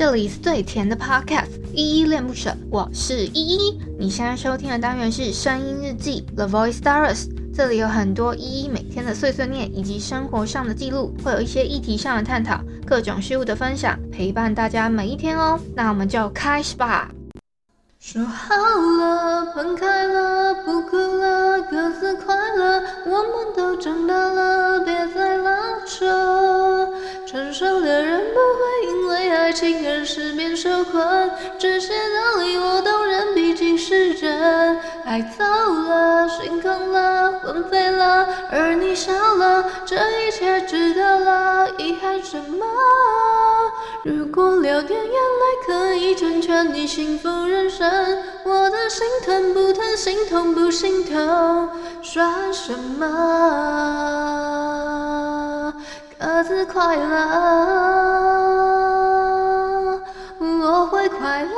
这里是最甜的 Podcast，依依恋不舍，我是依依。你现在收听的单元是声音日记 The Voice Diaries，这里有很多依依每天的碎碎念以及生活上的记录，会有一些议题上的探讨，各种事物的分享，陪伴大家每一天哦。那我们就开始吧。说好了，分开了，不哭了，各自快乐。我们都长大了，别再拉扯。成熟的人不会因为爱情而失眠受困，这些道理我都认，毕竟是真。爱走了，心空了，魂飞了，而你笑了，这一切值得了，遗憾什么？如果流点眼泪可以成全你幸福人生，我的心疼不疼，心痛不心痛，算什么？自快乐，我会快乐。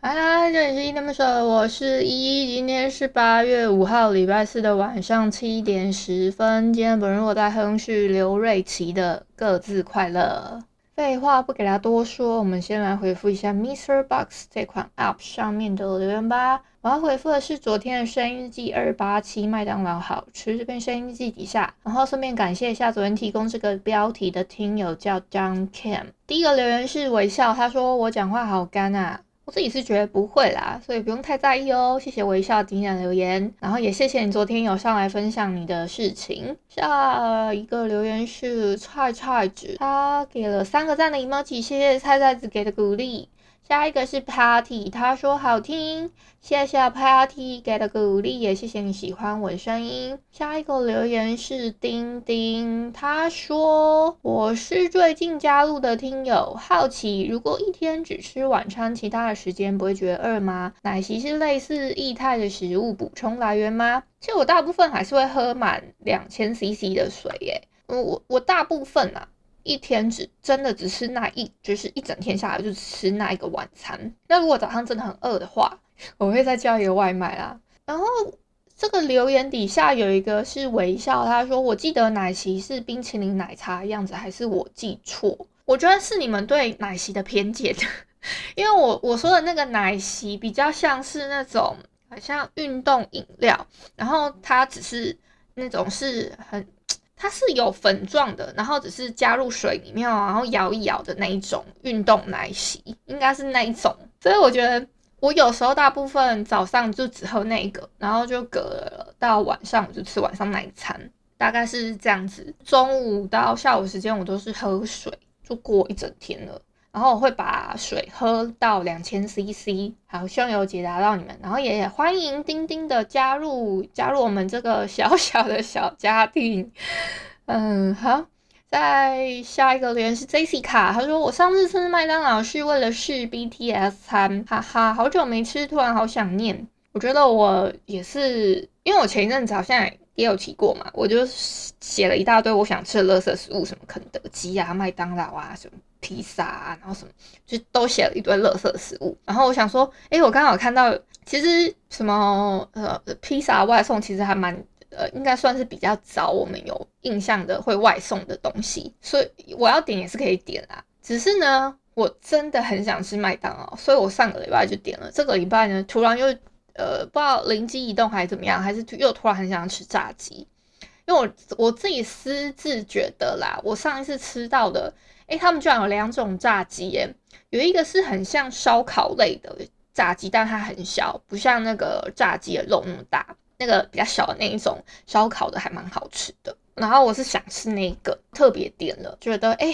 嗨嗨，这里是依依恋不舍，我是依依。今天是八月五号，礼拜四的晚上七点十分。今天本人我在哼是刘瑞琦的《各自快乐》。废话不给他多说，我们先来回复一下 MixerBox 这款 App 上面的留言吧。我要回复的是昨天的声音日记二八七麦当劳好吃这篇声音日记底下，然后顺便感谢一下昨天提供这个标题的听友叫 John Cam。第一个留言是微笑，他说我讲话好干啊。我自己是觉得不会啦，所以不用太在意哦。谢谢微笑点点留言，然后也谢谢你昨天有上来分享你的事情。下一个留言是菜菜子，他给了三个赞的 emoji，谢谢菜菜子给的鼓励。下一个是 Patty，他说好听，谢谢 Patty 给的鼓励，也谢谢你喜欢我的声音。下一个留言是丁丁，他说我是最近加入的听友，好奇如果一天只吃晚餐，其他的时间不会觉得饿吗？奶昔是类似液态的食物补充来源吗？其实我大部分还是会喝满两千 CC 的水耶，我我大部分啊。一天只真的只吃那一，就是一整天下来就吃那一个晚餐。那如果早上真的很饿的话，我会再叫一个外卖啦。然后这个留言底下有一个是微笑，他说：“我记得奶昔是冰淇淋奶茶样子，还是我记错？我觉得是你们对奶昔的偏见，因为我我说的那个奶昔比较像是那种好像运动饮料，然后它只是那种是很。”它是有粉状的，然后只是加入水里面，然后摇一摇的那一种运动奶昔，应该是那一种。所以我觉得我有时候大部分早上就只喝那个，然后就隔了到晚上我就吃晚上奶餐，大概是这样子。中午到下午时间我都是喝水，就过一整天了。然后我会把水喝到两千 CC，好，希望有解答到你们。然后也欢迎丁丁的加入，加入我们这个小小的小家庭。嗯，好，再下一个留言是 Jessica，他说我上次吃麦当劳是为了试 BTS 餐，哈哈，好久没吃，突然好想念。我觉得我也是，因为我前一阵子好像也有提过嘛，我就写了一大堆我想吃的垃圾食物，什么肯德基啊、麦当劳啊什么。披萨啊，然后什么，就都写了一堆垃圾食物。然后我想说，哎，我刚好看到，其实什么呃，披萨外送其实还蛮呃，应该算是比较早我们有印象的会外送的东西。所以我要点也是可以点啦。只是呢，我真的很想吃麦当劳，所以我上个礼拜就点了。这个礼拜呢，突然又呃，不知道灵机一动还是怎么样，还是又突然很想吃炸鸡。因为我我自己私自觉得啦，我上一次吃到的。诶，他们居然有两种炸鸡耶，有一个是很像烧烤类的炸鸡，但它很小，不像那个炸鸡的肉那么大。那个比较小的那一种烧烤的还蛮好吃的。然后我是想吃那个，特别点了，觉得诶，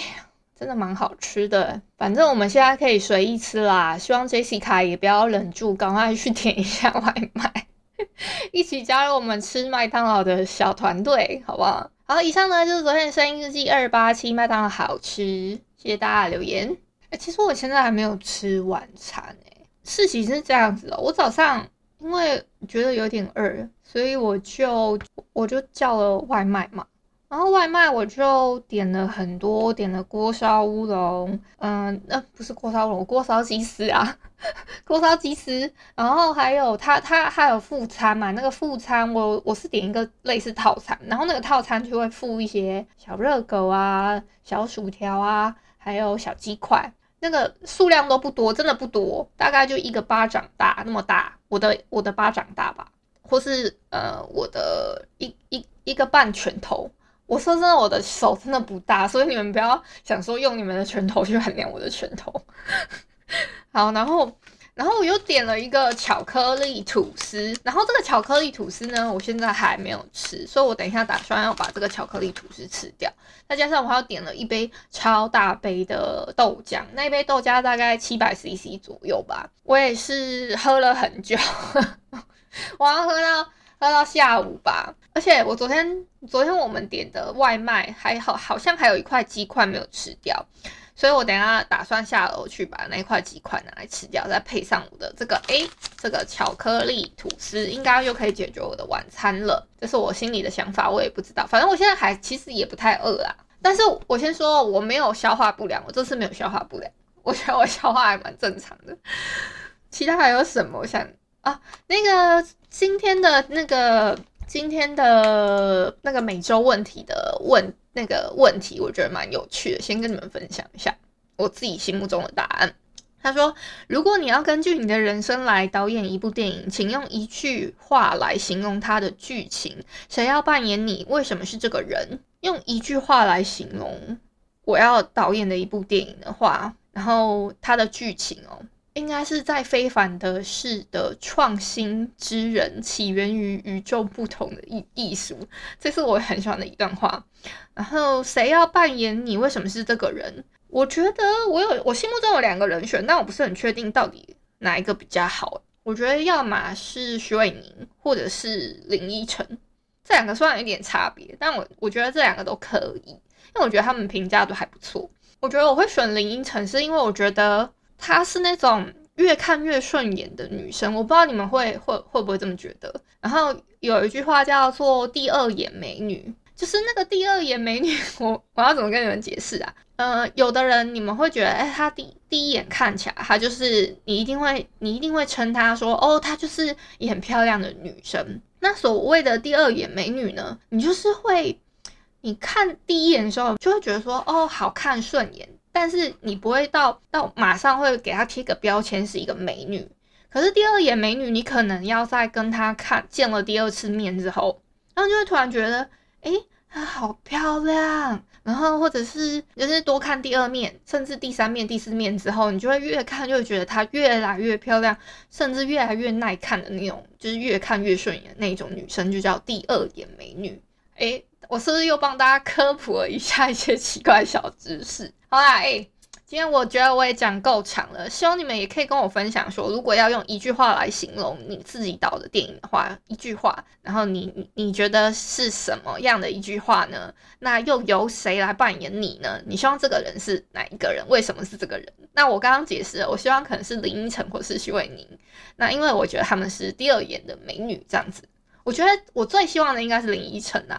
真的蛮好吃的。反正我们现在可以随意吃啦，希望 Jessica 也不要忍住，赶快去点一下外卖，一起加入我们吃麦当劳的小团队，好不好？好，以上呢就是昨天的声音日记二八七麦当劳好吃，谢谢大家留言。哎、其实我现在还没有吃晚餐哎、欸，事情是这样子的、我早上因为觉得有点饿，所以我就我就叫了外卖嘛，然后外卖我就点了很多，点了锅烧乌龙，嗯，那、不是锅烧乌龙，锅烧鸡丝啊，锅烧鸡丝。然后还有它它还有副餐嘛，那个副餐我我是点一个类似套餐，然后那个套餐就会附一些小热狗啊、小薯条啊，还有小鸡块。那个数量都不多，真的不多，大概就一个巴掌大那么大，我的我的巴掌大吧，或是呃我的一一一个半拳头。我说真的，我的手真的不大，所以你们不要想说用你们的拳头去衡量我的拳头。好，然后，然后我又点了一个巧克力吐司，然后这个巧克力吐司呢，我现在还没有吃，所以我等一下打算要把这个巧克力吐司吃掉。再加上我还要点了一杯超大杯的豆浆，那一杯豆浆大概七百 CC 左右吧，我也是喝了很久，我要喝到。喝到下午吧，而且我昨天昨天我们点的外卖还好，好像还有一块鸡块没有吃掉，所以我等下打算下楼去把那块鸡块拿来吃掉，再配上我的这个诶，这个巧克力吐司，应该就可以解决我的晚餐了。这是我心里的想法，我也不知道，反正我现在还其实也不太饿啦。但是我先说，我没有消化不良，我这次没有消化不良，我觉得我消化还蛮正常的。其他还有什么？我想啊，那个。今天的那个今天的那个每周问题的问那个问题，我觉得蛮有趣的，先跟你们分享一下我自己心目中的答案。他说：“如果你要根据你的人生来导演一部电影，请用一句话来形容它的剧情。谁要扮演你？为什么是这个人？用一句话来形容我要导演的一部电影的话，然后它的剧情哦。”应该是在非凡的事的创新之人，起源于与众不同的艺艺术，这是我很喜欢的一段话。然后谁要扮演你？为什么是这个人？我觉得我有我心目中有两个人选，但我不是很确定到底哪一个比较好。我觉得要么是徐伟宁，或者是林依晨，这两个虽然有点差别，但我我觉得这两个都可以，因为我觉得他们评价都还不错。我觉得我会选林依晨，是因为我觉得。她是那种越看越顺眼的女生，我不知道你们会会会不会这么觉得。然后有一句话叫做“第二眼美女”，就是那个第二眼美女，我我要怎么跟你们解释啊？呃，有的人你们会觉得，哎，她第第一眼看起来，她就是你一定会你一定会称她说，哦，她就是也很漂亮的女生。那所谓的第二眼美女呢，你就是会你看第一眼的时候就会觉得说，哦，好看顺眼。但是你不会到到马上会给她贴个标签是一个美女，可是第二眼美女，你可能要在跟她看见了第二次面之后，然后就会突然觉得，诶，她好漂亮，然后或者是就是多看第二面，甚至第三面、第四面之后，你就会越看就会觉得她越来越漂亮，甚至越来越耐看的那种，就是越看越顺眼的那种女生，就叫第二眼美女。诶，我是不是又帮大家科普了一下一些奇怪小知识？好啦，哎、今天我觉得我也讲够长了，希望你们也可以跟我分享说，如果要用一句话来形容你自己导的电影的话，一句话，然后你你你觉得是什么样的一句话呢？那又由谁来扮演你呢？你希望这个人是哪一个人？为什么是这个人？那我刚刚解释了，我希望可能是林依晨或是许玮宁，那因为我觉得他们是第二眼的美女这样子，我觉得我最希望的应该是林依晨呐。